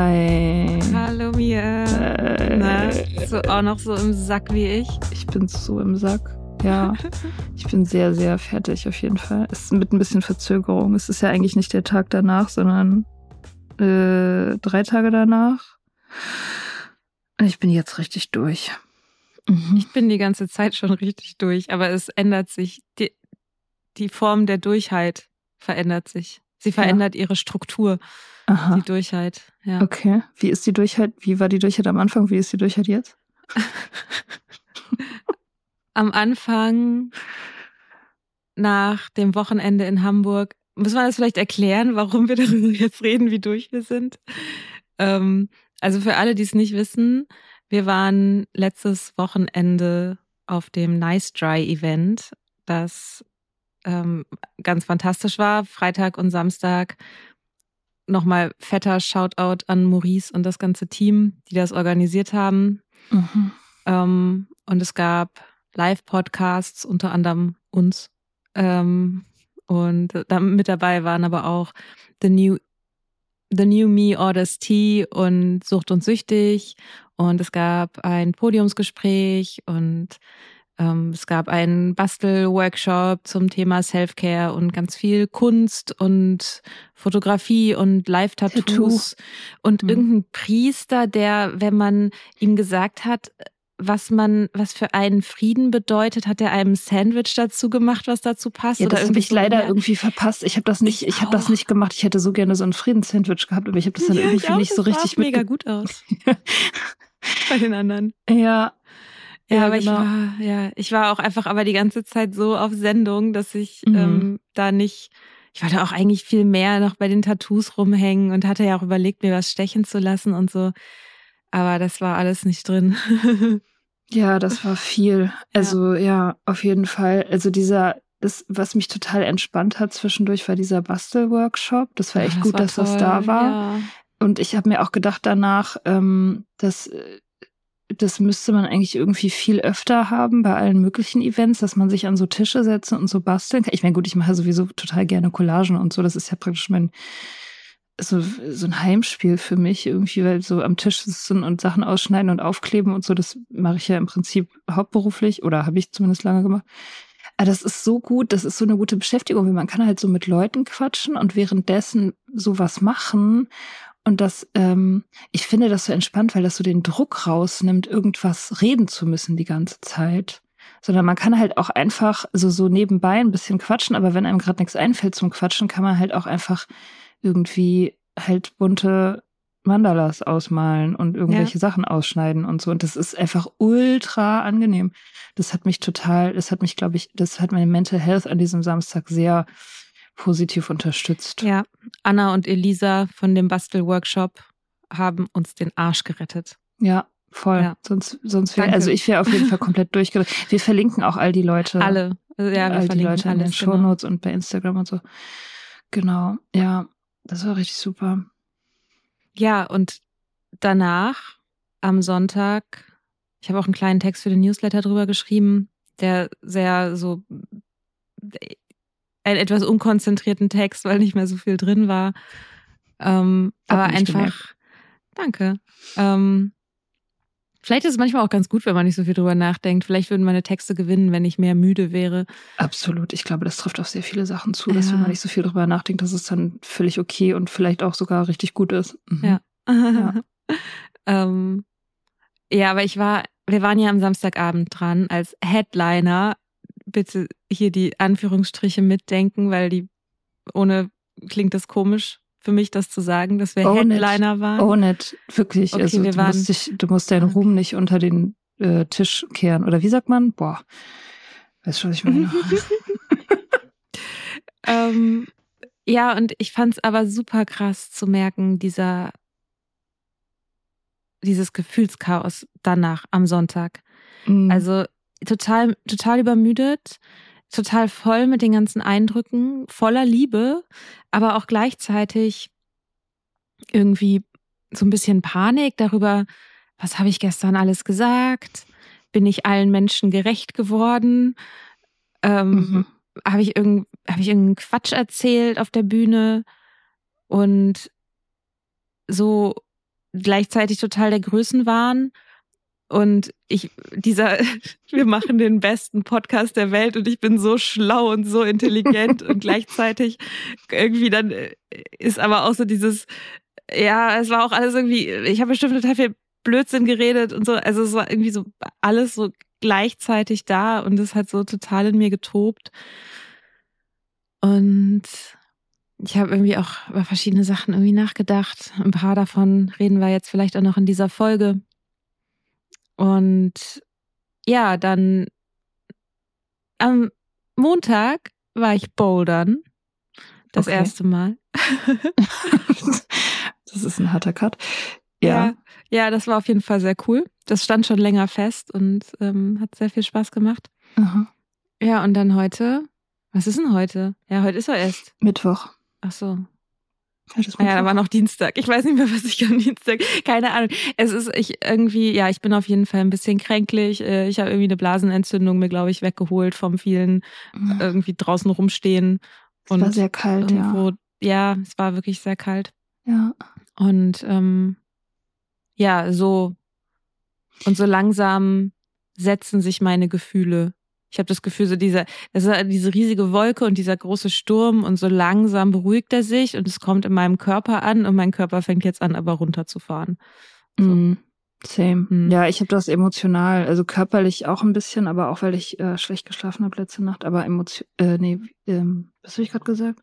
Hi. Hallo Mia. Na, so auch noch so im Sack wie ich. Ich bin so im Sack. Ja, ich bin sehr, sehr fertig auf jeden Fall. Es ist mit ein bisschen Verzögerung. Es ist ja eigentlich nicht der Tag danach, sondern äh, drei Tage danach. Ich bin jetzt richtig durch. Mhm. Ich bin die ganze Zeit schon richtig durch, aber es ändert sich. Die, die Form der Durchheit verändert sich. Sie verändert ihre Struktur, Aha. die Durchheit. Ja. Okay. Wie ist die Durchheit? Wie war die Durchheit am Anfang? Wie ist die Durchheit jetzt? Am Anfang, nach dem Wochenende in Hamburg, muss man das vielleicht erklären, warum wir darüber jetzt reden, wie durch wir sind. Ähm, also für alle, die es nicht wissen, wir waren letztes Wochenende auf dem Nice Dry Event, das ähm, ganz fantastisch war. Freitag und Samstag nochmal fetter Shoutout an Maurice und das ganze Team, die das organisiert haben. Mhm. Ähm, und es gab Live-Podcasts, unter anderem uns. Ähm, und da mit dabei waren aber auch The New, The New Me Orders Tea und Sucht und Süchtig. Und es gab ein Podiumsgespräch und es gab einen Bastel-Workshop zum Thema Self-Care und ganz viel Kunst und Fotografie und Live-Tattoos und Mhm. irgendein Priester, der, wenn man ihm gesagt hat, was man, was für einen Frieden bedeutet, hat er einem Sandwich dazu gemacht, was dazu passt. Ja, oder das habe irgendwie ich so leider mehr- irgendwie verpasst. Ich habe das nicht, Ich ich habe das nicht gemacht. Ich hätte so gerne so ein Friedenssandwich gehabt, aber ich habe das dann Ja, irgendwie auch, nicht so richtig auch mega gut aus bei den anderen. Ja, Ja, Ja, aber genau. ich war, ja, ich war auch einfach aber die ganze Zeit so auf Sendung, dass ich Mhm. ähm, da nicht, ich wollte auch eigentlich viel mehr noch bei den Tattoos rumhängen und hatte ja auch überlegt, mir was stechen zu lassen und so. Aber das war alles nicht drin. ja, das war viel. Also ja, auf jeden Fall. Also dieser, das, was mich total entspannt hat zwischendurch, war dieser Bastelworkshop. Das war echt Ja, gut, war dass das toll, da war. Ja. Und ich habe mir auch gedacht danach, ähm, dass äh, das müsste man eigentlich irgendwie viel öfter haben bei allen möglichen Events, dass man sich an so Tische setzen und so basteln kann. Ich meine, gut, ich mache sowieso total gerne Collagen und so. Das ist ja praktisch mein so, so ein Heimspiel für mich irgendwie, weil so am Tisch sitzen und Sachen ausschneiden und aufkleben und so, das mache ich ja im Prinzip hauptberuflich oder habe ich zumindest lange gemacht. Aber das ist so gut, das ist so eine gute Beschäftigung, weil man kann halt so mit Leuten quatschen und währenddessen sowas machen. Und das, ähm, ich finde das so entspannt, weil das so den Druck rausnimmt, irgendwas reden zu müssen die ganze Zeit sondern man kann halt auch einfach so, so nebenbei ein bisschen quatschen, aber wenn einem gerade nichts einfällt zum Quatschen, kann man halt auch einfach irgendwie halt bunte Mandalas ausmalen und irgendwelche ja. Sachen ausschneiden und so. Und das ist einfach ultra angenehm. Das hat mich total, das hat mich, glaube ich, das hat meine Mental Health an diesem Samstag sehr positiv unterstützt. Ja, Anna und Elisa von dem Bastelworkshop haben uns den Arsch gerettet. Ja, voll. Ja. Sonst, sonst wäre, also ich wäre auf jeden Fall komplett durchgerettet. Wir verlinken auch all die Leute. Alle. Also, ja, wir all die Leute in den genau. Shownotes genau. und bei Instagram und so. Genau, ja. Das war richtig super. Ja, und danach am Sonntag, ich habe auch einen kleinen Text für den Newsletter drüber geschrieben, der sehr so einen etwas unkonzentrierten Text, weil nicht mehr so viel drin war. Ähm, aber einfach, gemerkt. danke. Ähm, Vielleicht ist es manchmal auch ganz gut, wenn man nicht so viel drüber nachdenkt. Vielleicht würden meine Texte gewinnen, wenn ich mehr müde wäre. Absolut. Ich glaube, das trifft auf sehr viele Sachen zu, dass wenn man nicht so viel drüber nachdenkt, dass es dann völlig okay und vielleicht auch sogar richtig gut ist. Mhm. Ja. ja. ähm, ja, aber ich war, wir waren ja am Samstagabend dran als Headliner. Bitte hier die Anführungsstriche mitdenken, weil die ohne klingt das komisch für mich, das zu sagen, dass wir Own Headliner it. waren. Own it, wirklich. Okay, also, wir du, waren, musst dich, du musst deinen. Ruhm nicht unter den äh, Tisch kehren. Oder wie sagt man? Boah, weißt du, was ich meine? ähm, ja, und ich fand es aber super krass zu merken, dieser dieses Gefühlschaos danach am Sonntag. Mhm. Also total, total übermüdet, total voll mit den ganzen Eindrücken, voller Liebe, aber auch gleichzeitig irgendwie so ein bisschen Panik darüber, was habe ich gestern alles gesagt? Bin ich allen Menschen gerecht geworden? Ähm, mhm. Habe ich, irgend, hab ich irgendeinen Quatsch erzählt auf der Bühne? Und so gleichzeitig total der Größenwahn und ich, dieser, wir machen den besten Podcast der Welt und ich bin so schlau und so intelligent und gleichzeitig irgendwie dann äh, ist aber auch so dieses, ja, es war auch alles irgendwie, ich habe bestimmt total viel Blödsinn geredet und so. Also es war irgendwie so alles so gleichzeitig da und es hat so total in mir getobt. Und ich habe irgendwie auch über verschiedene Sachen irgendwie nachgedacht. Ein paar davon reden wir jetzt vielleicht auch noch in dieser Folge. Und ja, dann am Montag war ich bouldern. Das okay. erste Mal. das ist ein harter Cut. Ja. ja. ja. das war auf jeden Fall sehr cool. Das stand schon länger fest und ähm, hat sehr viel Spaß gemacht. Aha. Ja, und dann heute. Was ist denn heute? Ja, heute ist er erst. Mittwoch. Ach so. Ah ja, da war noch Dienstag. Ich weiß nicht mehr, was ich am Dienstag. Keine Ahnung. Es ist ich irgendwie, ja, ich bin auf jeden Fall ein bisschen kränklich. Äh, ich habe irgendwie eine Blasenentzündung mir, glaube ich, weggeholt vom vielen mhm. irgendwie draußen rumstehen. Es und war sehr kalt, irgendwo, ja. Ja, es war wirklich sehr kalt. Ja. Und ähm, ja, so und so langsam setzen sich meine Gefühle ich habe das Gefühl, so diese, das ist diese riesige Wolke und dieser große Sturm und so langsam beruhigt er sich und es kommt in meinem Körper an und mein Körper fängt jetzt an, aber runterzufahren. So. Mm, same. Mm. Ja, ich habe das emotional, also körperlich auch ein bisschen, aber auch weil ich äh, schlecht geschlafen habe letzte Nacht, aber emotion, äh, nee, ähm, was habe ich gerade gesagt?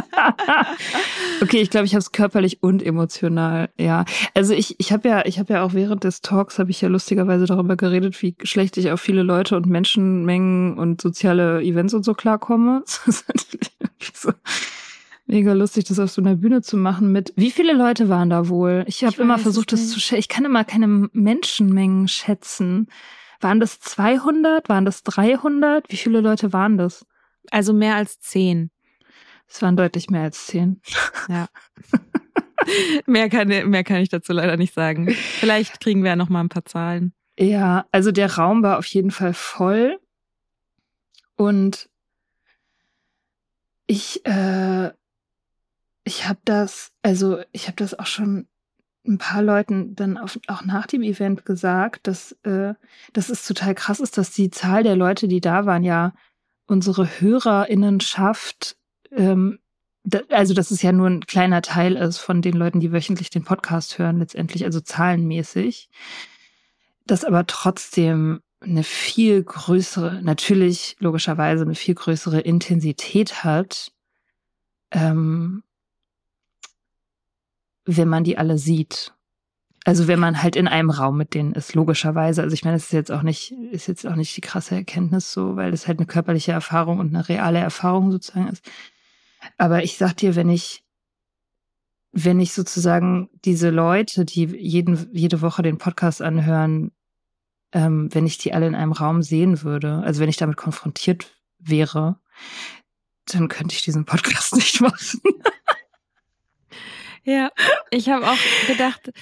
okay, ich glaube, ich habe es körperlich und emotional. Ja, also ich, ich habe ja, ich habe ja auch während des Talks habe ich ja lustigerweise darüber geredet, wie schlecht ich auf viele Leute und Menschenmengen und soziale Events und so klarkomme. Das ist natürlich so mega lustig, das auf so einer Bühne zu machen. Mit wie viele Leute waren da wohl? Ich habe immer versucht, das zu schätzen. Ich kann immer keine Menschenmengen schätzen. Waren das 200? Waren das 300? Wie viele Leute waren das? Also mehr als zehn. Es waren deutlich mehr als zehn. Ja. mehr, kann, mehr kann ich dazu leider nicht sagen. Vielleicht kriegen wir ja noch mal ein paar Zahlen. Ja, also der Raum war auf jeden Fall voll. Und Ich, äh, ich habe das, also ich habe das auch schon ein paar Leuten dann auf, auch nach dem Event gesagt, dass, äh, dass es total krass ist, dass die Zahl der Leute, die da waren, ja unsere HörerInnenschaft, ähm, da, also dass es ja nur ein kleiner Teil ist von den Leuten, die wöchentlich den Podcast hören, letztendlich, also zahlenmäßig, dass aber trotzdem eine viel größere, natürlich logischerweise eine viel größere Intensität hat, ähm, wenn man die alle sieht. Also wenn man halt in einem Raum mit denen ist, logischerweise. Also ich meine, das ist jetzt auch nicht, ist jetzt auch nicht die krasse Erkenntnis so, weil das halt eine körperliche Erfahrung und eine reale Erfahrung sozusagen ist. Aber ich sag dir, wenn ich, wenn ich sozusagen diese Leute, die jeden, jede Woche den Podcast anhören, ähm, wenn ich die alle in einem Raum sehen würde, also wenn ich damit konfrontiert wäre, dann könnte ich diesen Podcast nicht machen. Ja, ich habe auch gedacht,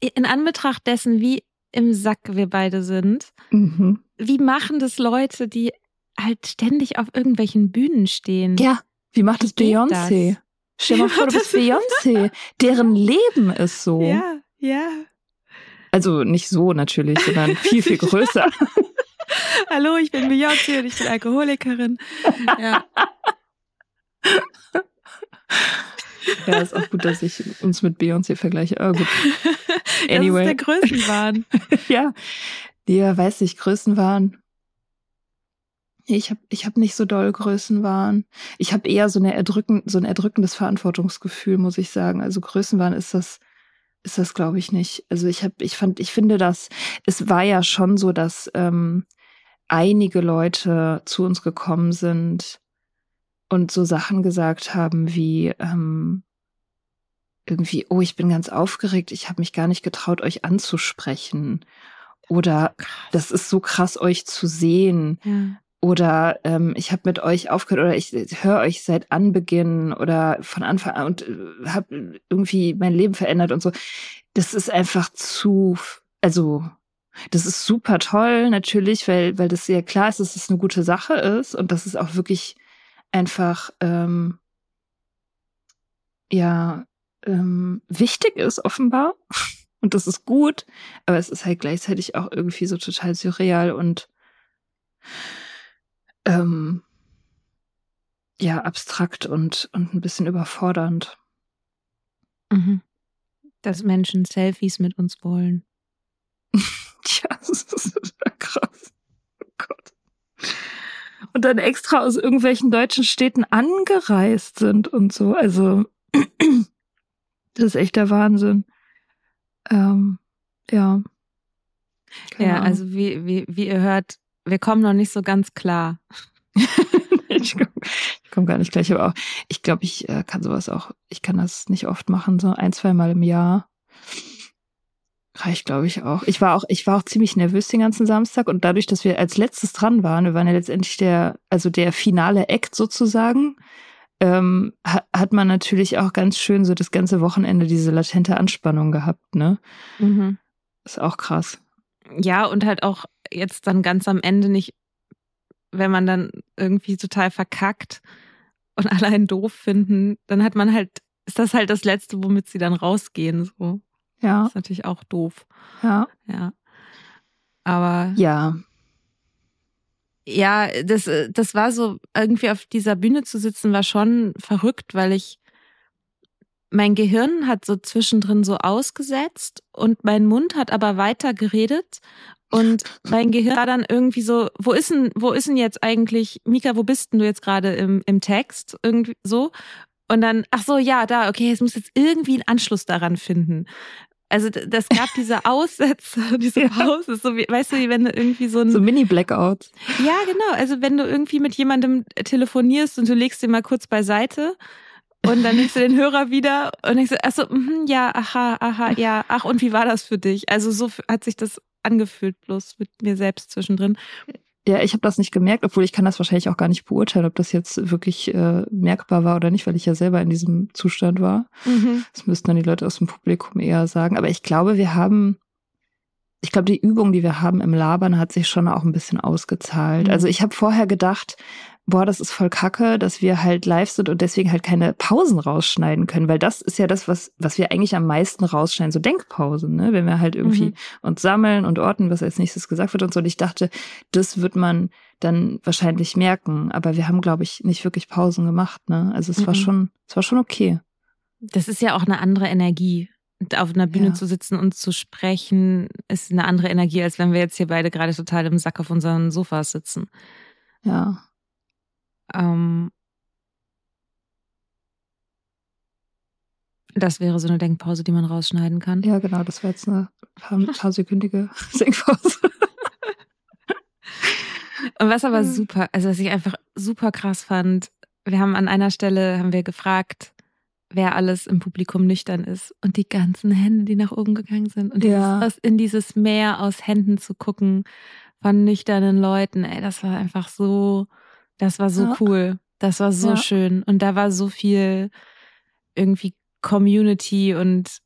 in Anbetracht dessen, wie im Sack wir beide sind, mhm. wie machen das Leute, die halt ständig auf irgendwelchen Bühnen stehen? Ja, wie macht es Beyoncé? Stell dir mal vor, du bist Beyoncé. Deren Leben ist so. Ja, ja. Also nicht so natürlich, sondern viel, viel größer. Hallo, ich bin Beyoncé und ich bin Alkoholikerin. Ja. Ja, ist auch gut, dass ich uns mit Beyoncé vergleiche. Oh, gut. Anyway. Das ist der Größenwahn. ja. Ja, weiß ich, Größenwahn. Ich habe ich hab nicht so doll Größenwahn. Ich habe eher so, eine erdrücken, so ein erdrückendes Verantwortungsgefühl, muss ich sagen. Also Größenwahn ist das, ist das, glaube ich, nicht. Also ich habe, ich fand, ich finde das, es war ja schon so, dass ähm, einige Leute zu uns gekommen sind, und so Sachen gesagt haben wie ähm, irgendwie, oh, ich bin ganz aufgeregt, ich habe mich gar nicht getraut, euch anzusprechen. Oder das ist so krass, euch zu sehen. Ja. Oder ähm, ich habe mit euch aufgehört oder ich höre euch seit Anbeginn oder von Anfang an und äh, habe irgendwie mein Leben verändert und so. Das ist einfach zu, also das ist super toll natürlich, weil weil das sehr klar ist, dass es eine gute Sache ist und dass es auch wirklich einfach ähm, ja ähm, wichtig ist offenbar und das ist gut, aber es ist halt gleichzeitig auch irgendwie so total surreal und ähm, ja abstrakt und und ein bisschen überfordernd. Mhm. Dass Menschen Selfies mit uns wollen. ja, das ist krass. Oh Gott und dann extra aus irgendwelchen deutschen Städten angereist sind und so. Also das ist echt der Wahnsinn. Ähm, ja. Keine ja, Ahnung. also wie, wie, wie ihr hört, wir kommen noch nicht so ganz klar. ich komme komm gar nicht gleich, aber auch, ich glaube, ich äh, kann sowas auch, ich kann das nicht oft machen, so ein, zwei Mal im Jahr. Reicht, glaube ich, auch. Ich war auch, ich war auch ziemlich nervös den ganzen Samstag und dadurch, dass wir als letztes dran waren, wir waren ja letztendlich der, also der finale Act sozusagen, ähm, hat man natürlich auch ganz schön so das ganze Wochenende diese latente Anspannung gehabt, ne? Mhm. Ist auch krass. Ja, und halt auch jetzt dann ganz am Ende nicht, wenn man dann irgendwie total verkackt und alle einen doof finden, dann hat man halt, ist das halt das Letzte, womit sie dann rausgehen, so. Ja. Das ist natürlich auch doof. Ja. Ja. Aber. Ja. Ja, das, das war so, irgendwie auf dieser Bühne zu sitzen, war schon verrückt, weil ich, mein Gehirn hat so zwischendrin so ausgesetzt und mein Mund hat aber weiter geredet und mein Gehirn war dann irgendwie so, wo ist denn, wo ist denn jetzt eigentlich, Mika, wo bist denn du jetzt gerade im, im Text? Irgendwie so. Und dann, ach so, ja, da, okay, es muss jetzt irgendwie einen Anschluss daran finden. Also das gab diese Aussätze, diese ja. So wie, weißt du, wie wenn du irgendwie so ein so Mini-Blackouts. Ja, genau. Also wenn du irgendwie mit jemandem telefonierst und du legst den mal kurz beiseite und dann nimmst du den Hörer wieder und denkst, ach so, mh, ja, aha, aha, ja, ach und wie war das für dich? Also so hat sich das angefühlt, bloß mit mir selbst zwischendrin. Ja, ich habe das nicht gemerkt, obwohl ich kann das wahrscheinlich auch gar nicht beurteilen, ob das jetzt wirklich äh, merkbar war oder nicht, weil ich ja selber in diesem Zustand war. Mhm. Das müssten dann die Leute aus dem Publikum eher sagen. Aber ich glaube, wir haben, ich glaube, die Übung, die wir haben im Labern, hat sich schon auch ein bisschen ausgezahlt. Mhm. Also ich habe vorher gedacht, boah, das ist voll kacke, dass wir halt live sind und deswegen halt keine Pausen rausschneiden können, weil das ist ja das, was, was wir eigentlich am meisten rausschneiden, so Denkpausen, ne? wenn wir halt irgendwie mhm. uns sammeln und orten, was als nächstes gesagt wird und so. Und ich dachte, das wird man dann wahrscheinlich merken, aber wir haben, glaube ich, nicht wirklich Pausen gemacht, ne? Also es mhm. war schon, es war schon okay. Das ist ja auch eine andere Energie. Auf einer Bühne ja. zu sitzen und zu sprechen, ist eine andere Energie, als wenn wir jetzt hier beide gerade total im Sack auf unseren Sofas sitzen. Ja. Ähm, das wäre so eine Denkpause, die man rausschneiden kann. Ja, genau, das wäre jetzt eine paar, paar sekündige Denkpause. Und was aber super, also was ich einfach super krass fand, wir haben an einer Stelle, haben wir gefragt, wer alles im Publikum nüchtern ist und die ganzen Hände, die nach oben gegangen sind und ja. dieses, in dieses Meer aus Händen zu gucken von nüchternen Leuten, ey, das war einfach so, das war so ja. cool. Das war so ja. schön. Und da war so viel irgendwie Community und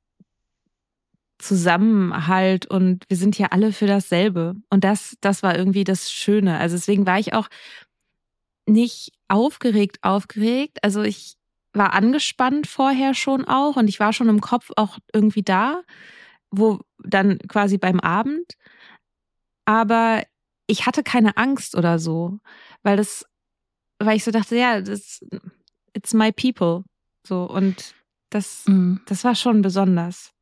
Zusammenhalt und wir sind ja alle für dasselbe. Und das, das war irgendwie das Schöne. Also deswegen war ich auch nicht aufgeregt, aufgeregt. Also ich war angespannt vorher schon auch und ich war schon im Kopf auch irgendwie da, wo dann quasi beim Abend. Aber ich hatte keine Angst oder so, weil das weil ich so dachte, ja, das, it's my people. So, und das, mhm. das war schon besonders.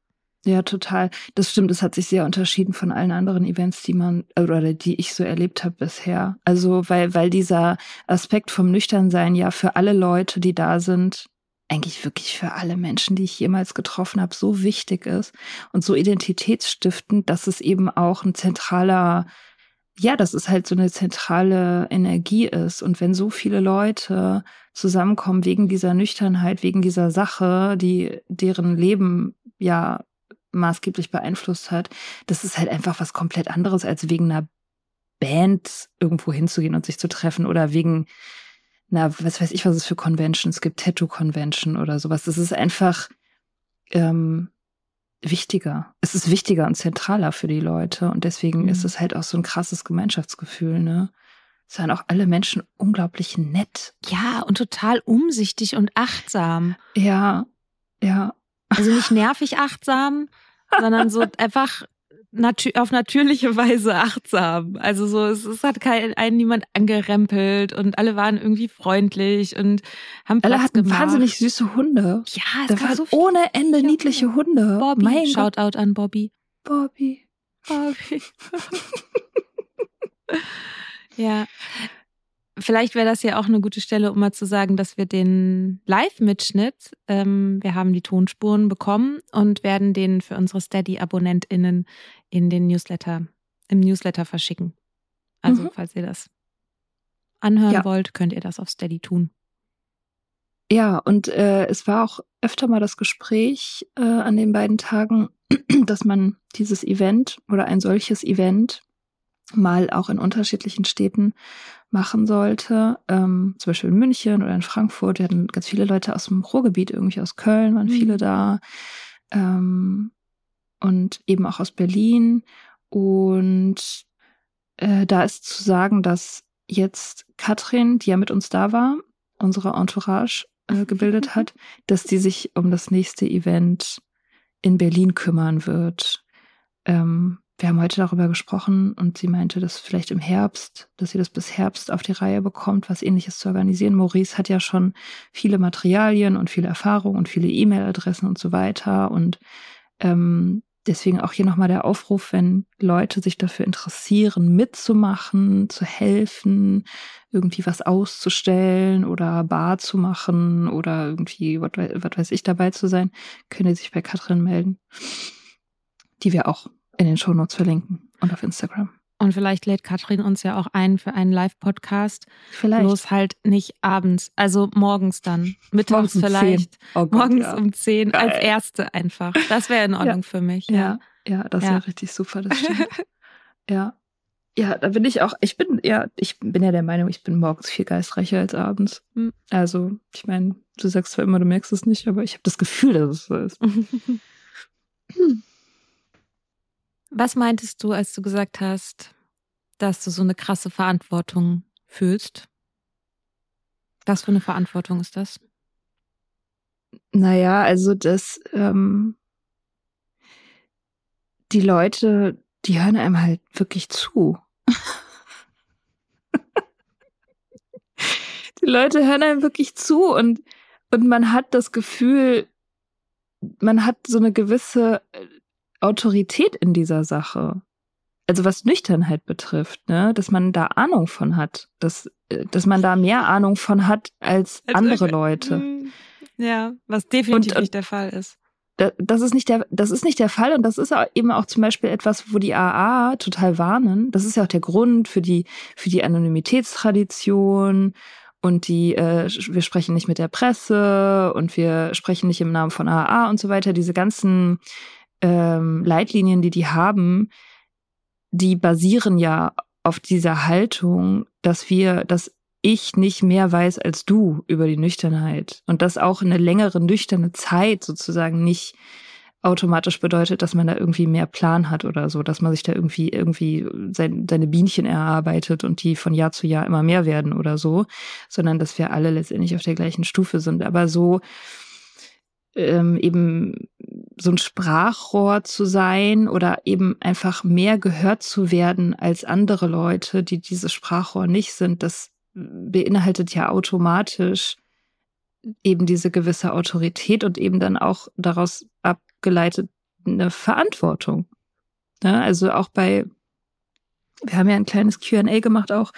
Ja, total. Das stimmt, es hat sich sehr unterschieden von allen anderen Events, die man oder die ich so erlebt habe bisher. Also, weil, weil dieser Aspekt vom Nüchternsein ja für alle Leute, die da sind, eigentlich wirklich für alle Menschen, die ich jemals getroffen habe, so wichtig ist und so identitätsstiftend, dass es eben auch ein zentraler ja, dass es halt so eine zentrale Energie ist. Und wenn so viele Leute zusammenkommen wegen dieser Nüchternheit, wegen dieser Sache, die deren Leben ja maßgeblich beeinflusst hat, das ist halt einfach was komplett anderes, als wegen einer Band irgendwo hinzugehen und sich zu treffen oder wegen na, was weiß ich, was es für Conventions gibt, Tattoo-Convention oder sowas. Das ist einfach, ähm, wichtiger. Es ist wichtiger und zentraler für die Leute und deswegen mhm. ist es halt auch so ein krasses Gemeinschaftsgefühl, ne? Es sind auch alle Menschen unglaublich nett. Ja, und total umsichtig und achtsam. Ja, ja. Also nicht nervig achtsam, sondern so einfach natür auf natürliche Weise achtsam. Also so, es, es hat kein, einen niemand angerempelt und alle waren irgendwie freundlich und haben Platz Alle hatten gemacht. wahnsinnig süße Hunde. Ja, es da waren so ohne Ende niedliche Hunde. Bobby, mein Shoutout an Bobby. Bobby. Bobby. ja. Vielleicht wäre das ja auch eine gute Stelle, um mal zu sagen, dass wir den Live-Mitschnitt, ähm, wir haben die Tonspuren bekommen und werden den für unsere Steady-AbonnentInnen in den Newsletter, im Newsletter verschicken. Also, mhm. falls ihr das anhören ja. wollt, könnt ihr das auf Steady tun. Ja, und äh, es war auch öfter mal das Gespräch äh, an den beiden Tagen, dass man dieses Event oder ein solches Event mal auch in unterschiedlichen Städten machen sollte. Ähm, zum Beispiel in München oder in Frankfurt. Wir hatten ganz viele Leute aus dem Ruhrgebiet, irgendwie aus Köln waren viele mhm. da. Ähm, und eben auch aus Berlin. Und äh, da ist zu sagen, dass jetzt Katrin, die ja mit uns da war, unsere Entourage äh, gebildet hat, dass die sich um das nächste Event in Berlin kümmern wird. Ähm, wir haben heute darüber gesprochen und sie meinte, dass vielleicht im Herbst, dass sie das bis Herbst auf die Reihe bekommt, was ähnliches zu organisieren. Maurice hat ja schon viele Materialien und viele Erfahrungen und viele E-Mail-Adressen und so weiter. Und ähm, deswegen auch hier nochmal der Aufruf, wenn Leute sich dafür interessieren, mitzumachen, zu helfen, irgendwie was auszustellen oder Bar zu machen oder irgendwie, was weiß ich, dabei zu sein, können sie sich bei Katrin melden, die wir auch in den Shownotes verlinken und auf Instagram. Und vielleicht lädt Katrin uns ja auch ein für einen Live-Podcast. Vielleicht. Bloß halt nicht abends, also morgens dann. Mittags morgens vielleicht. Um oh Gott, morgens ja. um 10 Geil. als erste einfach. Das wäre in Ordnung ja. für mich. Ja, ja, ja das wäre richtig super, das stimmt. ja. Ja, da bin ich auch, ich bin ja, ich bin ja der Meinung, ich bin morgens viel geistreicher als abends. Hm. Also, ich meine, du sagst zwar immer, du merkst es nicht, aber ich habe das Gefühl, dass es so ist. hm. Was meintest du, als du gesagt hast, dass du so eine krasse Verantwortung fühlst? Was für eine Verantwortung ist das? Naja, also das, ähm, die Leute, die hören einem halt wirklich zu. die Leute hören einem wirklich zu und, und man hat das Gefühl, man hat so eine gewisse äh, Autorität in dieser Sache. Also was Nüchternheit betrifft, ne, dass man da Ahnung von hat, dass, äh, dass man da mehr Ahnung von hat als, als andere Leute. Hm, ja, was definitiv und, nicht der Fall ist. Das ist nicht der, das ist nicht der Fall und das ist eben auch zum Beispiel etwas, wo die AA total warnen. Das ist ja auch der Grund für die, für die Anonymitätstradition und die, äh, wir sprechen nicht mit der Presse und wir sprechen nicht im Namen von AA und so weiter. Diese ganzen ähm, Leitlinien, die die haben, die basieren ja auf dieser Haltung, dass wir, dass ich nicht mehr weiß als du über die Nüchternheit und dass auch eine längere nüchterne Zeit sozusagen nicht automatisch bedeutet, dass man da irgendwie mehr Plan hat oder so, dass man sich da irgendwie irgendwie sein, seine Bienchen erarbeitet und die von Jahr zu Jahr immer mehr werden oder so, sondern dass wir alle letztendlich auf der gleichen Stufe sind. Aber so ähm, eben so ein Sprachrohr zu sein oder eben einfach mehr gehört zu werden als andere Leute, die dieses Sprachrohr nicht sind, das beinhaltet ja automatisch eben diese gewisse Autorität und eben dann auch daraus abgeleitet eine Verantwortung. Ja, ne? also auch bei, wir haben ja ein kleines QA gemacht, auch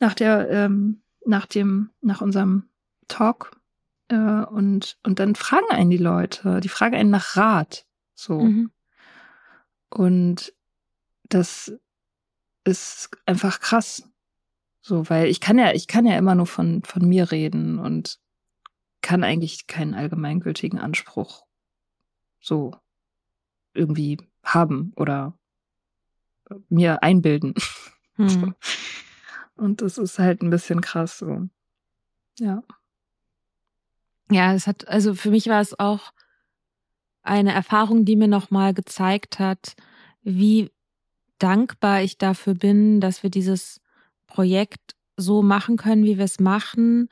nach der, ähm, nach dem, nach unserem Talk. Äh, und, und dann fragen einen die Leute, die fragen einen nach Rat. So. Mhm. Und das ist einfach krass. So, weil ich kann ja, ich kann ja immer nur von, von mir reden und kann eigentlich keinen allgemeingültigen Anspruch so irgendwie haben oder mir einbilden. Hm. Und das ist halt ein bisschen krass so. Ja. Ja, es hat, also für mich war es auch eine Erfahrung, die mir nochmal gezeigt hat, wie dankbar ich dafür bin, dass wir dieses Projekt so machen können, wie wir es machen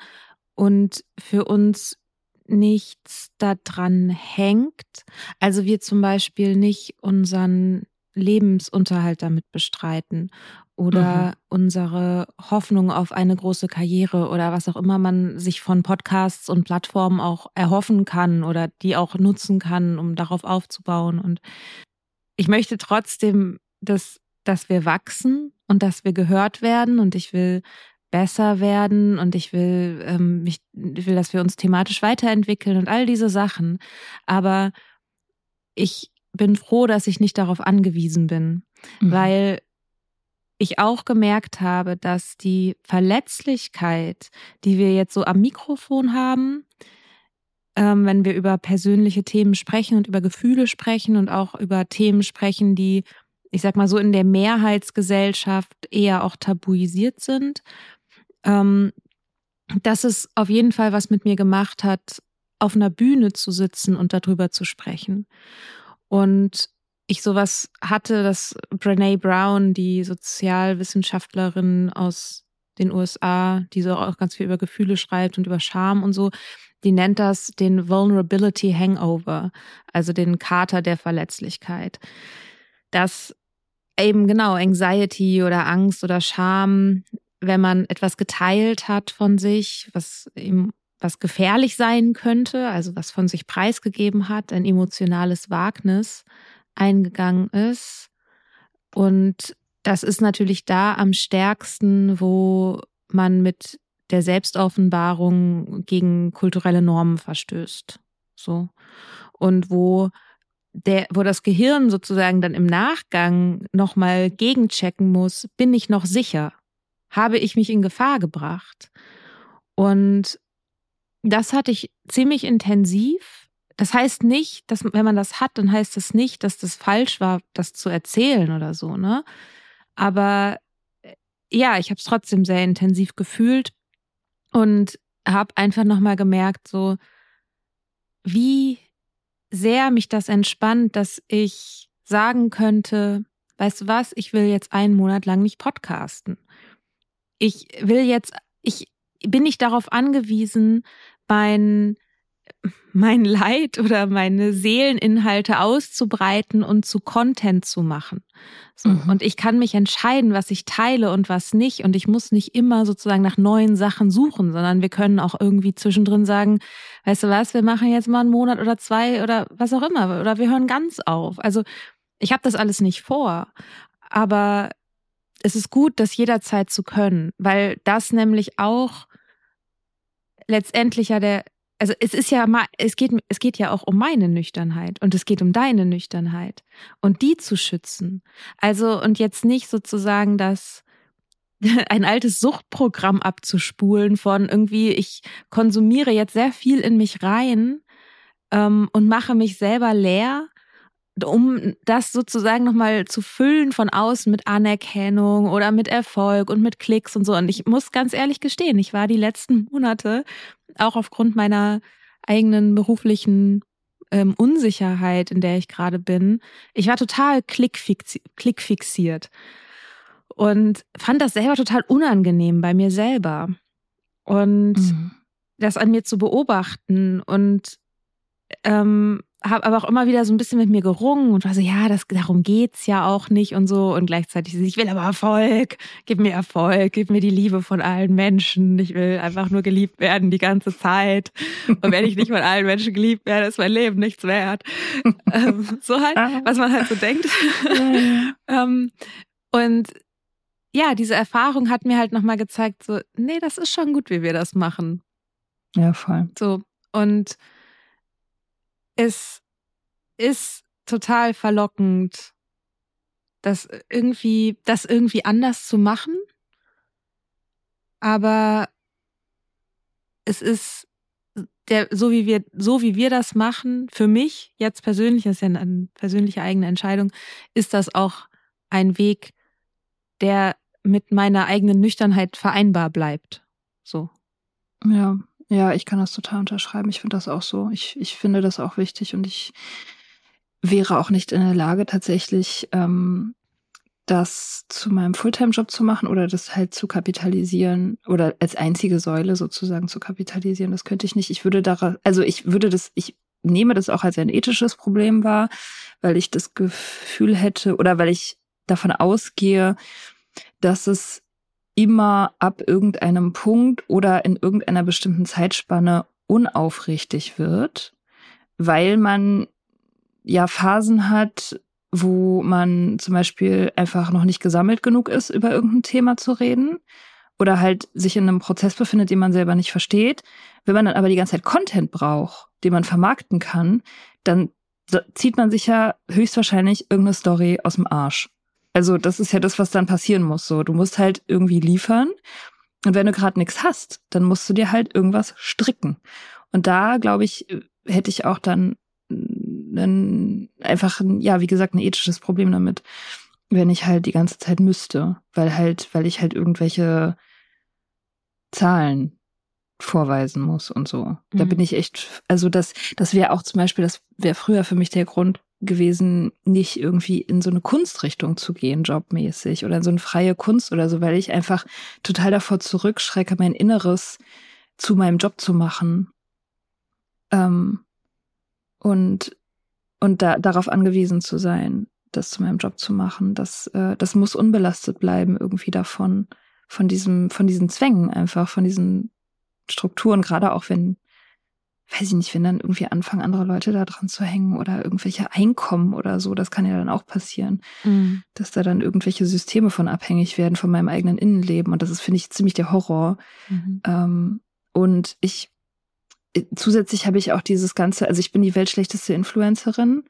und für uns nichts daran hängt. Also wir zum Beispiel nicht unseren Lebensunterhalt damit bestreiten oder mhm. unsere Hoffnung auf eine große Karriere oder was auch immer man sich von Podcasts und Plattformen auch erhoffen kann oder die auch nutzen kann, um darauf aufzubauen. Und ich möchte trotzdem, dass, dass wir wachsen und dass wir gehört werden und ich will besser werden und ich will, ähm, ich will, dass wir uns thematisch weiterentwickeln und all diese Sachen. Aber ich bin froh, dass ich nicht darauf angewiesen bin, mhm. weil ich auch gemerkt habe, dass die Verletzlichkeit, die wir jetzt so am Mikrofon haben, ähm, wenn wir über persönliche Themen sprechen und über Gefühle sprechen und auch über Themen sprechen, die ich sag mal so, in der Mehrheitsgesellschaft eher auch tabuisiert sind. Ähm, dass es auf jeden Fall was mit mir gemacht hat, auf einer Bühne zu sitzen und darüber zu sprechen. Und ich sowas hatte, dass Brene Brown, die Sozialwissenschaftlerin aus den USA, die so auch ganz viel über Gefühle schreibt und über Scham und so, die nennt das den Vulnerability Hangover, also den Kater der Verletzlichkeit. Dass eben genau Anxiety oder Angst oder Scham, wenn man etwas geteilt hat von sich, was eben was gefährlich sein könnte, also was von sich preisgegeben hat, ein emotionales Wagnis eingegangen ist. Und das ist natürlich da am stärksten, wo man mit der Selbstoffenbarung gegen kulturelle Normen verstößt. So. Und wo der, wo das Gehirn sozusagen dann im Nachgang nochmal gegenchecken muss, bin ich noch sicher? Habe ich mich in Gefahr gebracht? Und das hatte ich ziemlich intensiv. Das heißt nicht, dass wenn man das hat, dann heißt das nicht, dass das falsch war, das zu erzählen oder so, ne? Aber äh, ja, ich habe es trotzdem sehr intensiv gefühlt und habe einfach nochmal gemerkt, so wie sehr mich das entspannt, dass ich sagen könnte, weißt du was, ich will jetzt einen Monat lang nicht podcasten. Ich will jetzt, ich, bin ich darauf angewiesen, mein mein Leid oder meine Seeleninhalte auszubreiten und zu Content zu machen. So. Mhm. Und ich kann mich entscheiden, was ich teile und was nicht. Und ich muss nicht immer sozusagen nach neuen Sachen suchen, sondern wir können auch irgendwie zwischendrin sagen, weißt du was, wir machen jetzt mal einen Monat oder zwei oder was auch immer. Oder wir hören ganz auf. Also ich habe das alles nicht vor. Aber es ist gut, das jederzeit zu können, weil das nämlich auch letztendlich ja der also es ist ja mal, es geht, es geht ja auch um meine Nüchternheit und es geht um deine Nüchternheit und die zu schützen. Also und jetzt nicht sozusagen das ein altes Suchtprogramm abzuspulen von irgendwie, ich konsumiere jetzt sehr viel in mich rein ähm, und mache mich selber leer um das sozusagen nochmal zu füllen von außen mit Anerkennung oder mit Erfolg und mit Klicks und so. Und ich muss ganz ehrlich gestehen, ich war die letzten Monate auch aufgrund meiner eigenen beruflichen ähm, Unsicherheit, in der ich gerade bin, ich war total klickfixi klickfixiert und fand das selber total unangenehm bei mir selber. Und mhm. das an mir zu beobachten und ähm, habe aber auch immer wieder so ein bisschen mit mir gerungen und war so, ja, das, darum geht's ja auch nicht und so. Und gleichzeitig, ich will aber Erfolg, gib mir Erfolg, gib mir die Liebe von allen Menschen. Ich will einfach nur geliebt werden die ganze Zeit. Und wenn ich nicht von allen Menschen geliebt werde, ist mein Leben nichts wert. ähm, so halt, was man halt so denkt. ähm, und ja, diese Erfahrung hat mir halt nochmal gezeigt, so, nee, das ist schon gut, wie wir das machen. Ja, voll. So. Und es ist total verlockend, das irgendwie, das irgendwie anders zu machen. Aber es ist der, so wie wir, so wie wir das machen, für mich jetzt persönlich, das ist ja eine persönliche eigene Entscheidung, ist das auch ein Weg, der mit meiner eigenen Nüchternheit vereinbar bleibt. So. Ja, ja, ich kann das total unterschreiben. Ich finde das auch so. Ich, ich finde das auch wichtig und ich wäre auch nicht in der Lage, tatsächlich ähm, das zu meinem Fulltime-Job zu machen oder das halt zu kapitalisieren oder als einzige Säule sozusagen zu kapitalisieren. Das könnte ich nicht. Ich würde da, also ich würde das, ich nehme das auch als ein ethisches Problem wahr, weil ich das Gefühl hätte oder weil ich davon ausgehe, dass es immer ab irgendeinem Punkt oder in irgendeiner bestimmten Zeitspanne unaufrichtig wird, weil man ja Phasen hat, wo man zum Beispiel einfach noch nicht gesammelt genug ist, über irgendein Thema zu reden oder halt sich in einem Prozess befindet, den man selber nicht versteht. Wenn man dann aber die ganze Zeit Content braucht, den man vermarkten kann, dann zieht man sich ja höchstwahrscheinlich irgendeine Story aus dem Arsch. Also das ist ja das, was dann passieren muss. So, du musst halt irgendwie liefern. Und wenn du gerade nichts hast, dann musst du dir halt irgendwas stricken. Und da, glaube ich, hätte ich auch dann ein, einfach, ja, wie gesagt, ein ethisches Problem damit, wenn ich halt die ganze Zeit müsste, weil halt, weil ich halt irgendwelche Zahlen vorweisen muss und so. Mhm. Da bin ich echt, also das, das wäre auch zum Beispiel, das wäre früher für mich der Grund, gewesen, nicht irgendwie in so eine Kunstrichtung zu gehen, jobmäßig oder in so eine freie Kunst oder so, weil ich einfach total davor zurückschrecke, mein Inneres zu meinem Job zu machen. Ähm, und und da, darauf angewiesen zu sein, das zu meinem Job zu machen, das, äh, das muss unbelastet bleiben irgendwie davon, von diesem, von diesen Zwängen einfach, von diesen Strukturen, gerade auch wenn weiß ich nicht, wenn dann irgendwie anfangen, andere Leute da dran zu hängen oder irgendwelche Einkommen oder so, das kann ja dann auch passieren, mhm. dass da dann irgendwelche Systeme von abhängig werden von meinem eigenen Innenleben. Und das ist, finde ich, ziemlich der Horror. Mhm. Ähm, und ich, äh, zusätzlich habe ich auch dieses Ganze, also ich bin die weltschlechteste Influencerin,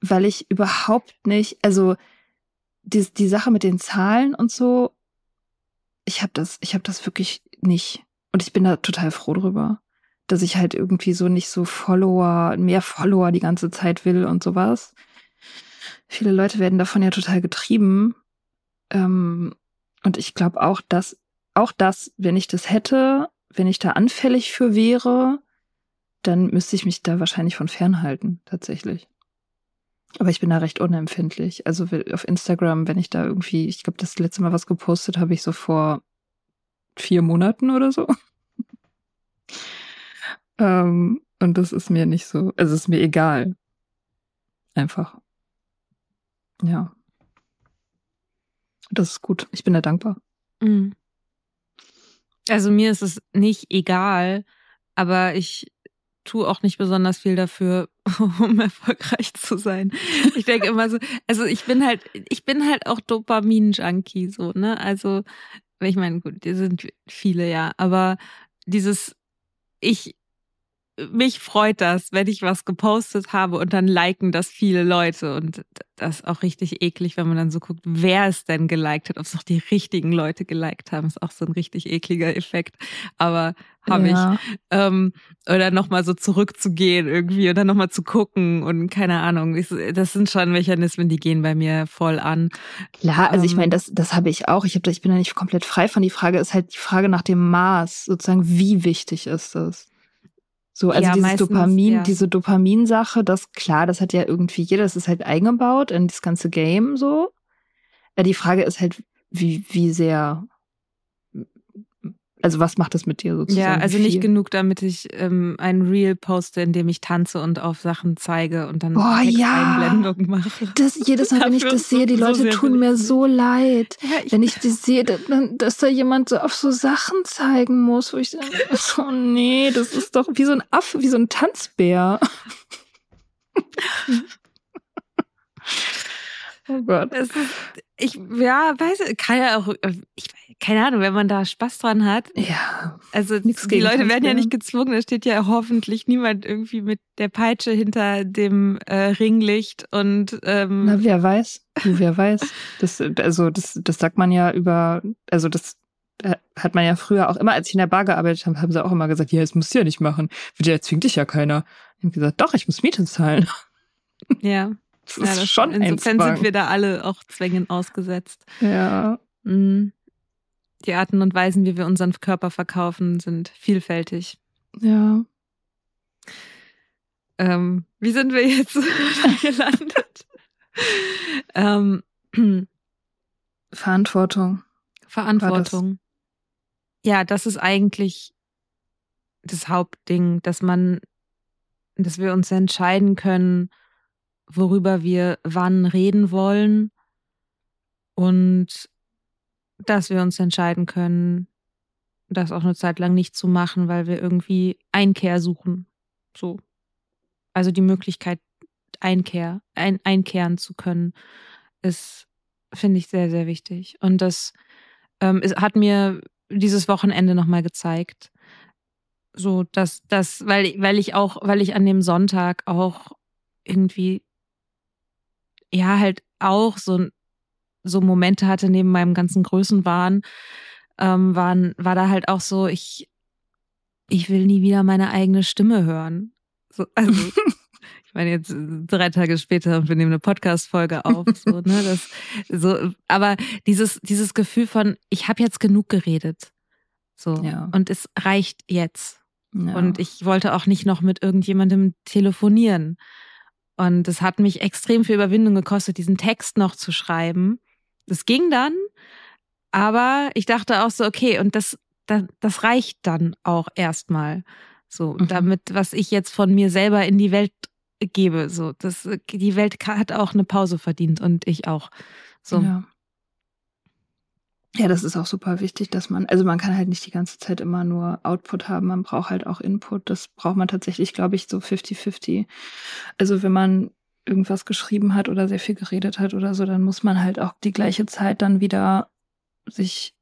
weil ich überhaupt nicht, also die, die Sache mit den Zahlen und so, ich habe das, ich habe das wirklich nicht. Und ich bin da total froh drüber dass ich halt irgendwie so nicht so Follower, mehr Follower die ganze Zeit will und sowas. Viele Leute werden davon ja total getrieben. Ähm, und ich glaube auch, dass auch das, wenn ich das hätte, wenn ich da anfällig für wäre, dann müsste ich mich da wahrscheinlich von fernhalten, tatsächlich. Aber ich bin da recht unempfindlich. Also auf Instagram, wenn ich da irgendwie, ich glaube, das letzte Mal was gepostet habe ich so vor vier Monaten oder so. Ähm, und das ist mir nicht so, also es ist mir egal. Einfach. Ja. Das ist gut. Ich bin da dankbar. Mhm. Also mir ist es nicht egal, aber ich tue auch nicht besonders viel dafür, um erfolgreich zu sein. Ich denke immer so, also ich bin halt, ich bin halt auch Dopamin-Junkie, so, ne? Also, ich meine, gut, die sind viele, ja, aber dieses, ich mich freut das, wenn ich was gepostet habe und dann liken das viele Leute. Und das ist auch richtig eklig, wenn man dann so guckt, wer es denn geliked hat, ob es auch die richtigen Leute geliked haben. Ist auch so ein richtig ekliger Effekt. Aber habe ja. ich. Ähm, oder nochmal so zurückzugehen irgendwie oder nochmal zu gucken und keine Ahnung. Das sind schon Mechanismen, die gehen bei mir voll an. Klar, also ähm, ich meine, das, das habe ich auch. Ich, hab, ich bin da nicht komplett frei von. Die Frage ist halt die Frage nach dem Maß, sozusagen, wie wichtig ist das? So, also ja, dieses meistens, Dopamin, ja. diese Dopaminsache, das klar, das hat ja irgendwie jeder, das ist halt eingebaut in das ganze Game so. Ja, die Frage ist halt, wie, wie sehr also was macht das mit dir sozusagen? Ja, also nicht genug, damit ich ähm, ein Reel poste, in dem ich tanze und auf Sachen zeige und dann Boah, ja. Einblendung mache. Das, jedes Mal, wenn ich das sehe, die Leute so tun mir so leid. Ja, wenn ich das sehe, dass da jemand so auf so Sachen zeigen muss, wo ich denke, oh nee, das ist doch wie so ein Affe, wie so ein Tanzbär. oh Gott. Es ist, ich, ja, weiß, kann ja auch, ich keine Ahnung, wenn man da Spaß dran hat. Ja. Also die Leute werden ja nicht gezwungen, da steht ja hoffentlich niemand irgendwie mit der Peitsche hinter dem äh, Ringlicht und ähm Na, wer weiß, du, wer weiß. Das, also das, das sagt man ja über, also das äh, hat man ja früher auch immer, als ich in der Bar gearbeitet habe, haben sie auch immer gesagt, ja, das musst du ja nicht machen. Ja, zwingt dich ja keiner. Ich habe gesagt, doch, ich muss Miete zahlen. Ja. Das ist das schon Insofern sind wir da alle auch Zwängen ausgesetzt. Ja. Mhm die Arten und Weisen, wie wir unseren Körper verkaufen, sind vielfältig. Ja. Ähm, wie sind wir jetzt gelandet? ähm, Verantwortung. Verantwortung. Das? Ja, das ist eigentlich das Hauptding, dass man, dass wir uns entscheiden können, worüber wir wann reden wollen und dass wir uns entscheiden können, das auch eine Zeit lang nicht zu machen, weil wir irgendwie Einkehr suchen. So. Also die Möglichkeit, Einkehr, ein, einkehren zu können, ist, finde ich, sehr, sehr wichtig. Und das ähm, es hat mir dieses Wochenende nochmal gezeigt. So, dass das, weil, weil ich auch, weil ich an dem Sonntag auch irgendwie, ja, halt auch so so Momente hatte neben meinem ganzen Größenwahn, ähm, waren, war da halt auch so, ich, ich will nie wieder meine eigene Stimme hören. So, also, ich meine, jetzt drei Tage später, wir nehmen eine Podcast-Folge auf, so, ne, das, so, aber dieses, dieses Gefühl von, ich habe jetzt genug geredet. So, ja. und es reicht jetzt. Ja. Und ich wollte auch nicht noch mit irgendjemandem telefonieren. Und es hat mich extrem viel Überwindung gekostet, diesen Text noch zu schreiben. Das ging dann, aber ich dachte auch so, okay, und das, das, das reicht dann auch erstmal. So, mhm. damit, was ich jetzt von mir selber in die Welt gebe. So, das, die Welt hat auch eine Pause verdient und ich auch. So. Ja. Ja, das ist auch super wichtig, dass man, also man kann halt nicht die ganze Zeit immer nur Output haben, man braucht halt auch Input. Das braucht man tatsächlich, glaube ich, so 50-50. Also wenn man irgendwas geschrieben hat oder sehr viel geredet hat oder so, dann muss man halt auch die gleiche Zeit dann wieder sich,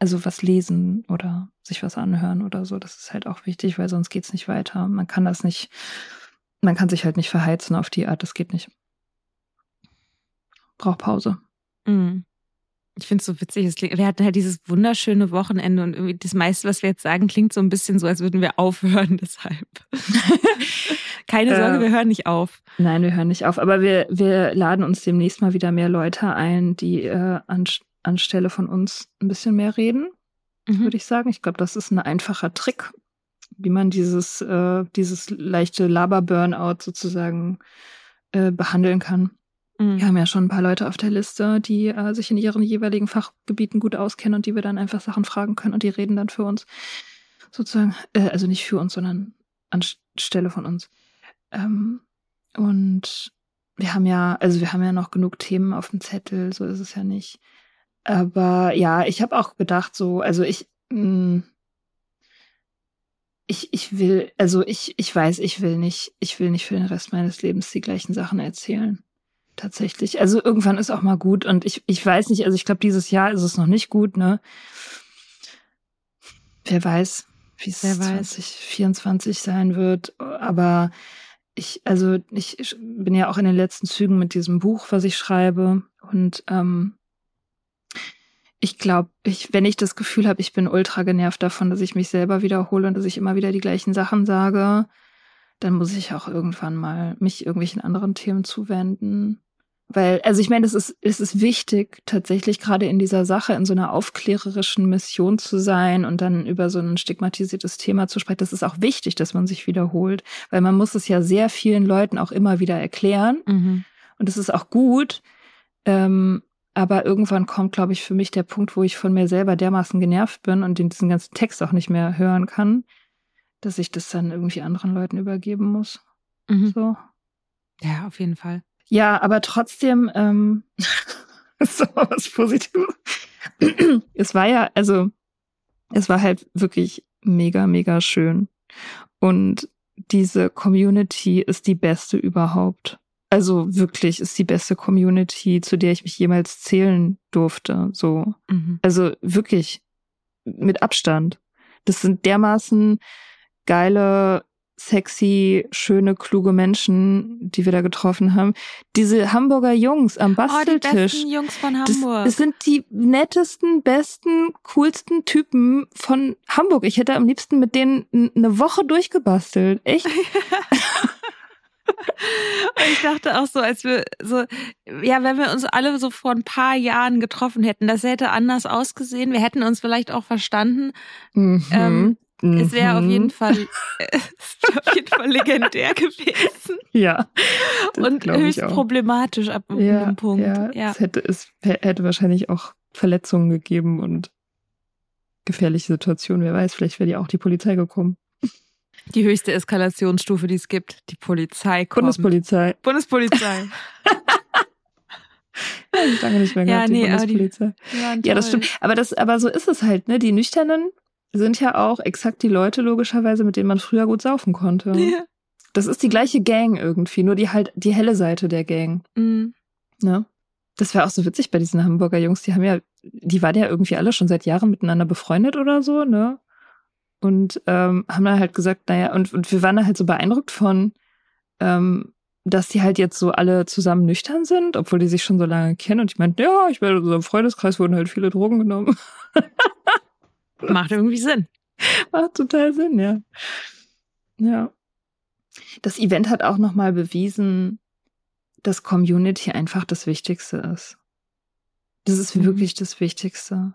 also was lesen oder sich was anhören oder so. Das ist halt auch wichtig, weil sonst geht's nicht weiter. Man kann das nicht, man kann sich halt nicht verheizen auf die Art, das geht nicht. Braucht Pause. Mhm. Ich finde es so witzig. Wir hatten halt dieses wunderschöne Wochenende und irgendwie das meiste, was wir jetzt sagen, klingt so ein bisschen so, als würden wir aufhören. Deshalb. Keine Sorge, äh, wir hören nicht auf. Nein, wir hören nicht auf. Aber wir, wir laden uns demnächst mal wieder mehr Leute ein, die äh, an, anstelle von uns ein bisschen mehr reden, mhm. würde ich sagen. Ich glaube, das ist ein einfacher Trick, wie man dieses, äh, dieses leichte Laber-Burnout sozusagen äh, behandeln kann. Mhm. Wir haben ja schon ein paar Leute auf der Liste, die äh, sich in ihren jeweiligen Fachgebieten gut auskennen und die wir dann einfach Sachen fragen können und die reden dann für uns sozusagen, äh, also nicht für uns, sondern anstelle von uns. Ähm, und wir haben ja, also wir haben ja noch genug Themen auf dem Zettel, so ist es ja nicht. Aber ja, ich habe auch gedacht, so, also ich, mh, mm, ich, ich will, also ich, ich weiß, ich will nicht, ich will nicht für den Rest meines Lebens die gleichen Sachen erzählen. Tatsächlich. Also irgendwann ist auch mal gut und ich, ich weiß nicht, also ich glaube, dieses Jahr ist es noch nicht gut, ne? Wer weiß, wie es 2024 sein wird. Aber ich, also ich bin ja auch in den letzten Zügen mit diesem Buch, was ich schreibe. Und ähm, ich glaube, ich, wenn ich das Gefühl habe, ich bin ultra genervt davon, dass ich mich selber wiederhole und dass ich immer wieder die gleichen Sachen sage, dann muss ich auch irgendwann mal mich irgendwelchen anderen Themen zuwenden. Weil, also ich meine, es ist, es ist wichtig, tatsächlich gerade in dieser Sache in so einer aufklärerischen Mission zu sein und dann über so ein stigmatisiertes Thema zu sprechen. Das ist auch wichtig, dass man sich wiederholt, weil man muss es ja sehr vielen Leuten auch immer wieder erklären. Mhm. Und es ist auch gut. Ähm, aber irgendwann kommt, glaube ich, für mich der Punkt, wo ich von mir selber dermaßen genervt bin und diesen ganzen Text auch nicht mehr hören kann, dass ich das dann irgendwie anderen Leuten übergeben muss. Mhm. So. Ja, auf jeden Fall. Ja, aber trotzdem, ähm, so was Positives. es war ja, also, es war halt wirklich mega, mega schön. Und diese Community ist die beste überhaupt. Also wirklich ist die beste Community, zu der ich mich jemals zählen durfte. So. Mhm. Also wirklich mit Abstand. Das sind dermaßen geile, sexy, schöne, kluge Menschen, die wir da getroffen haben. Diese Hamburger Jungs am Basteltisch. Oh, die besten Jungs von Hamburg. Das, das sind die nettesten, besten, coolsten Typen von Hamburg. Ich hätte am liebsten mit denen eine Woche durchgebastelt. Echt? Und ich dachte auch so, als wir so, ja, wenn wir uns alle so vor ein paar Jahren getroffen hätten, das hätte anders ausgesehen. Wir hätten uns vielleicht auch verstanden. Mhm. Ähm. Es wäre auf jeden Fall, auf jeden Fall legendär gewesen. Ja. Und höchst problematisch ab ja, einem Punkt. Ja, ja. Es hätte, es hätte wahrscheinlich auch Verletzungen gegeben und gefährliche Situationen. Wer weiß, vielleicht wäre ja auch die Polizei gekommen. Die höchste Eskalationsstufe, die es gibt, die Polizei kommt. Bundespolizei. Bundespolizei. ja, ich lange nicht mehr gehört, ja, nee, die Bundespolizei. Die, ja, das stimmt. Aber das, aber so ist es halt, ne? Die Nüchternen sind ja auch exakt die Leute, logischerweise, mit denen man früher gut saufen konnte. Ja. Das ist die gleiche Gang irgendwie, nur die halt, die helle Seite der Gang. Mhm. Ne? Das wäre auch so witzig bei diesen Hamburger Jungs, die haben ja, die waren ja irgendwie alle schon seit Jahren miteinander befreundet oder so, ne? und ähm, haben dann halt gesagt, naja, und, und wir waren da halt so beeindruckt von, ähm, dass die halt jetzt so alle zusammen nüchtern sind, obwohl die sich schon so lange kennen. Und ich meinte, ja, ich meine, in unserem Freundeskreis wurden halt viele Drogen genommen. Macht irgendwie Sinn. Macht total Sinn, ja. Ja. Das Event hat auch nochmal bewiesen, dass Community einfach das Wichtigste ist. Das ist mhm. wirklich das Wichtigste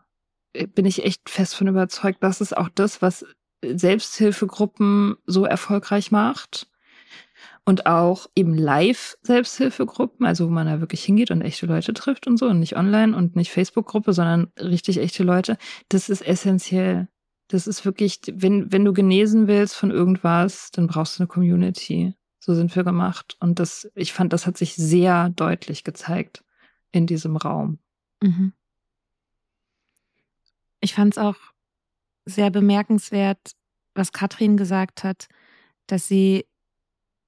bin ich echt fest von überzeugt, das ist auch das, was Selbsthilfegruppen so erfolgreich macht. Und auch eben Live-Selbsthilfegruppen, also wo man da wirklich hingeht und echte Leute trifft und so und nicht online und nicht Facebook-Gruppe, sondern richtig echte Leute. Das ist essentiell. Das ist wirklich, wenn, wenn du genesen willst von irgendwas, dann brauchst du eine Community. So sind wir gemacht. Und das, ich fand, das hat sich sehr deutlich gezeigt in diesem Raum. Mhm. Ich fand es auch sehr bemerkenswert, was Katrin gesagt hat, dass sie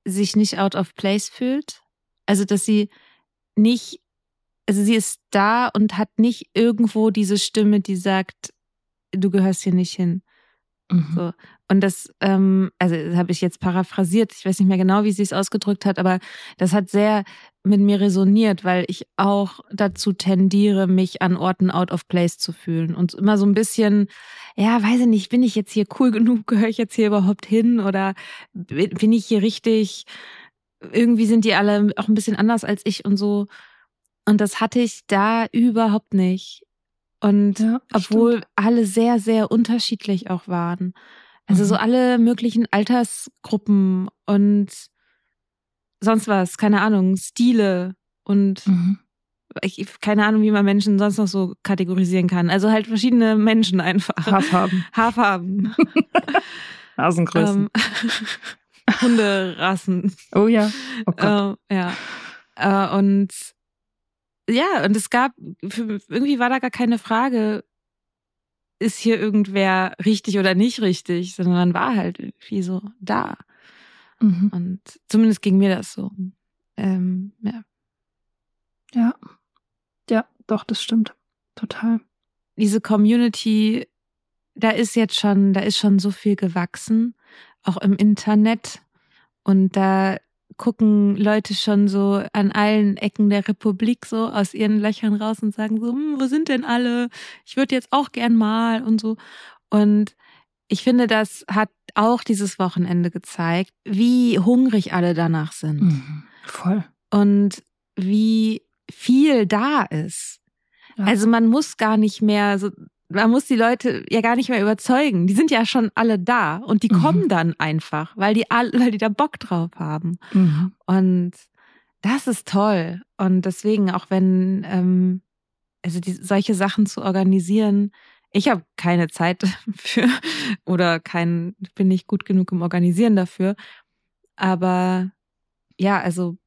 sich nicht out of place fühlt. Also, dass sie nicht, also sie ist da und hat nicht irgendwo diese Stimme, die sagt, du gehörst hier nicht hin. Mhm. So. Und das, ähm, also das habe ich jetzt paraphrasiert, ich weiß nicht mehr genau, wie sie es ausgedrückt hat, aber das hat sehr mit mir resoniert, weil ich auch dazu tendiere, mich an Orten out of place zu fühlen und immer so ein bisschen, ja, weiß ich nicht, bin ich jetzt hier cool genug, gehöre ich jetzt hier überhaupt hin oder bin ich hier richtig, irgendwie sind die alle auch ein bisschen anders als ich und so. Und das hatte ich da überhaupt nicht. Und ja, obwohl stimmt. alle sehr, sehr unterschiedlich auch waren. Also mhm. so alle möglichen Altersgruppen und sonst was, keine Ahnung, Stile und mhm. ich, keine Ahnung, wie man Menschen sonst noch so kategorisieren kann. Also halt verschiedene Menschen einfach. Haarfarben. Haarfarben. Nasengrößen. Ähm, Hunderassen. Oh ja. Oh Gott. Äh, ja. Äh, und ja, und es gab, irgendwie war da gar keine Frage, ist hier irgendwer richtig oder nicht richtig, sondern man war halt irgendwie so da. Mhm. Und zumindest ging mir das so. Ähm, ja. Ja. Ja, doch, das stimmt. Total. Diese Community, da ist jetzt schon, da ist schon so viel gewachsen, auch im Internet. Und da gucken Leute schon so an allen Ecken der Republik so aus ihren Löchern raus und sagen so, hm, wo sind denn alle? Ich würde jetzt auch gern mal und so. Und ich finde, das hat auch dieses Wochenende gezeigt, wie hungrig alle danach sind. Mhm, voll. Und wie viel da ist. Ja. Also man muss gar nicht mehr so, man muss die Leute ja gar nicht mehr überzeugen. Die sind ja schon alle da und die mhm. kommen dann einfach, weil die all, weil die da Bock drauf haben. Mhm. Und das ist toll. Und deswegen, auch wenn, ähm, also die, solche Sachen zu organisieren, ich habe keine Zeit für oder kein, bin nicht gut genug im Organisieren dafür. Aber ja, also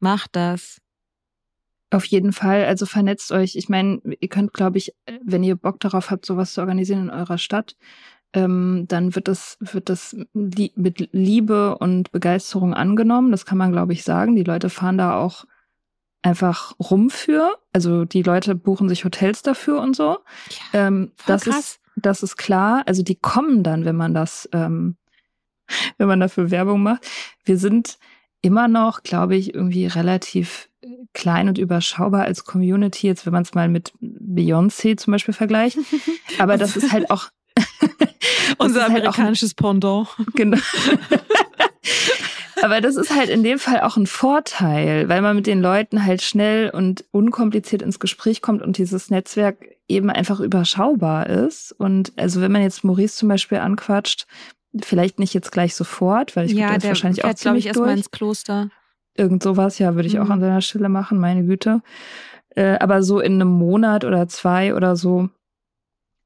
macht das. Auf jeden Fall, also vernetzt euch. Ich meine, ihr könnt, glaube ich, wenn ihr Bock darauf habt, sowas zu organisieren in eurer Stadt, ähm, dann wird das, wird das mit Liebe und Begeisterung angenommen. Das kann man, glaube ich, sagen. Die Leute fahren da auch einfach rum für. Also die Leute buchen sich Hotels dafür und so. Ja, ähm, das krass. ist, das ist klar. Also die kommen dann, wenn man das, ähm, wenn man dafür Werbung macht. Wir sind immer noch, glaube ich, irgendwie relativ klein und überschaubar als Community, jetzt wenn man es mal mit Beyoncé zum Beispiel vergleicht. Aber das ist halt auch unser halt amerikanisches auch, Pendant. Genau. Aber das ist halt in dem Fall auch ein Vorteil, weil man mit den Leuten halt schnell und unkompliziert ins Gespräch kommt und dieses Netzwerk eben einfach überschaubar ist. Und also wenn man jetzt Maurice zum Beispiel anquatscht, vielleicht nicht jetzt gleich sofort, weil ich ja, der wahrscheinlich fährt, auch ziemlich ich, erstmal ins Kloster. Irgend sowas, ja, würde ich mhm. auch an seiner Stelle machen, meine Güte. Äh, aber so in einem Monat oder zwei oder so,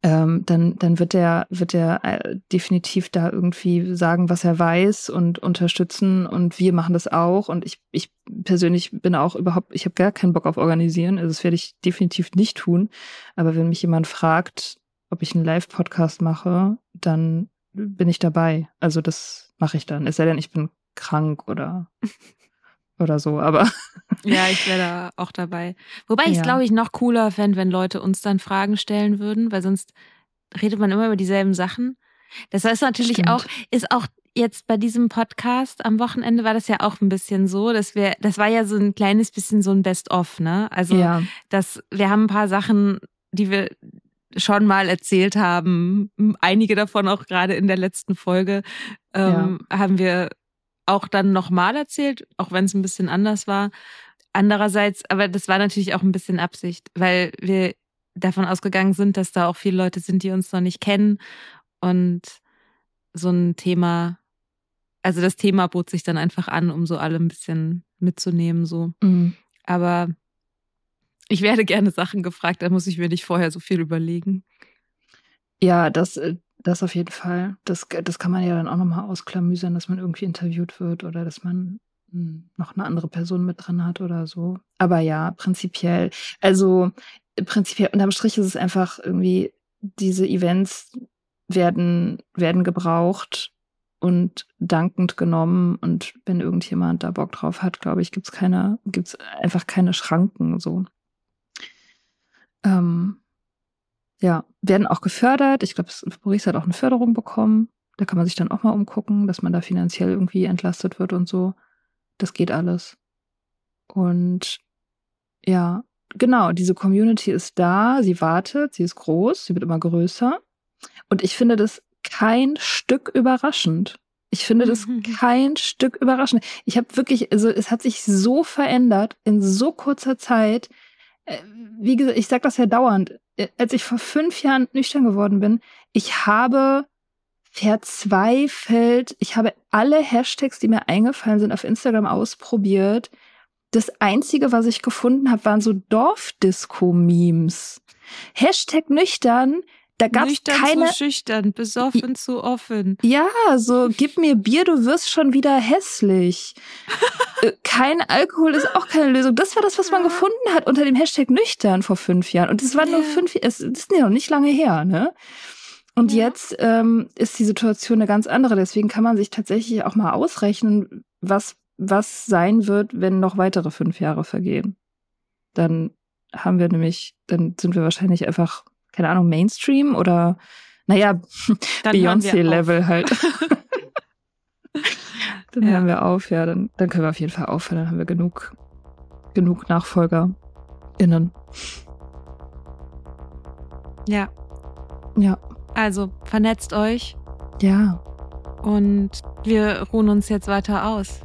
ähm, dann, dann wird er, wird er äh, definitiv da irgendwie sagen, was er weiß und unterstützen und wir machen das auch. Und ich, ich persönlich bin auch überhaupt, ich habe gar keinen Bock auf Organisieren, also das werde ich definitiv nicht tun. Aber wenn mich jemand fragt, ob ich einen Live-Podcast mache, dann bin ich dabei. Also das mache ich dann. Es sei denn, ich bin krank oder oder so, aber. Ja, ich wäre da auch dabei. Wobei ich es, ja. glaube ich, noch cooler fände, wenn Leute uns dann Fragen stellen würden, weil sonst redet man immer über dieselben Sachen. Das heißt natürlich Stimmt. auch, ist auch jetzt bei diesem Podcast am Wochenende war das ja auch ein bisschen so, dass wir, das war ja so ein kleines bisschen so ein Best-of, ne? Also, ja. dass wir haben ein paar Sachen, die wir schon mal erzählt haben, einige davon auch gerade in der letzten Folge, ähm, ja. haben wir auch dann nochmal erzählt, auch wenn es ein bisschen anders war. Andererseits, aber das war natürlich auch ein bisschen Absicht, weil wir davon ausgegangen sind, dass da auch viele Leute sind, die uns noch nicht kennen und so ein Thema, also das Thema bot sich dann einfach an, um so alle ein bisschen mitzunehmen, so. Mhm. Aber ich werde gerne Sachen gefragt, da muss ich mir nicht vorher so viel überlegen. Ja, das, äh, das auf jeden Fall. Das, das kann man ja dann auch nochmal ausklamüsern, dass man irgendwie interviewt wird oder dass man hm, noch eine andere Person mit drin hat oder so. Aber ja, prinzipiell, also prinzipiell unterm Strich ist es einfach irgendwie, diese Events werden, werden gebraucht und dankend genommen. Und wenn irgendjemand da Bock drauf hat, glaube ich, gibt's keine, gibt's einfach keine Schranken so. Ähm, ja, werden auch gefördert. Ich glaube, Maurice hat auch eine Förderung bekommen. Da kann man sich dann auch mal umgucken, dass man da finanziell irgendwie entlastet wird und so. Das geht alles. Und ja, genau, diese Community ist da, sie wartet, sie ist groß, sie wird immer größer. Und ich finde das kein Stück überraschend. Ich finde das kein Stück überraschend. Ich habe wirklich, also es hat sich so verändert in so kurzer Zeit. Äh, wie gesagt, ich sage das ja dauernd als ich vor fünf Jahren nüchtern geworden bin, ich habe verzweifelt, ich habe alle Hashtags, die mir eingefallen sind, auf Instagram ausprobiert. Das einzige, was ich gefunden habe, waren so Dorfdisco-Memes. Hashtag nüchtern, da gab es keine. zu schüchtern, besoffen zu offen. Ja, so gib mir Bier, du wirst schon wieder hässlich. Äh, kein Alkohol ist auch keine Lösung. Das war das, was man gefunden hat unter dem Hashtag nüchtern vor fünf Jahren. Und es waren nur fünf, es ist ja noch nicht lange her, ne? Und ja. jetzt ähm, ist die Situation eine ganz andere. Deswegen kann man sich tatsächlich auch mal ausrechnen, was, was sein wird, wenn noch weitere fünf Jahre vergehen. Dann haben wir nämlich, dann sind wir wahrscheinlich einfach keine Ahnung, Mainstream oder naja, Beyoncé-Level halt. dann ja. hören wir auf, ja, dann, dann können wir auf jeden Fall aufhören, dann haben wir genug, genug NachfolgerInnen. Ja. Ja. Also vernetzt euch. Ja. Und wir ruhen uns jetzt weiter aus.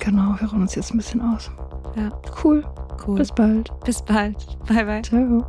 Genau, wir ruhen uns jetzt ein bisschen aus. Ja. Cool. Cool. Bis bald. Bis bald. Bye, bye. Ciao.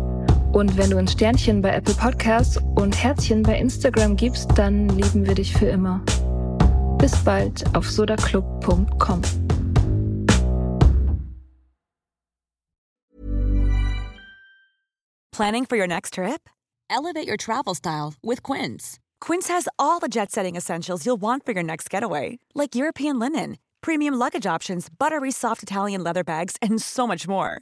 Und wenn du ein Sternchen bei Apple Podcasts und Herzchen bei Instagram gibst, dann lieben wir dich für immer. Bis bald auf sodaclub.com. Planning for your next trip? Elevate your travel style with Quince. Quince has all the jet setting essentials you'll want for your next getaway, like European linen, premium luggage options, buttery soft Italian leather bags, and so much more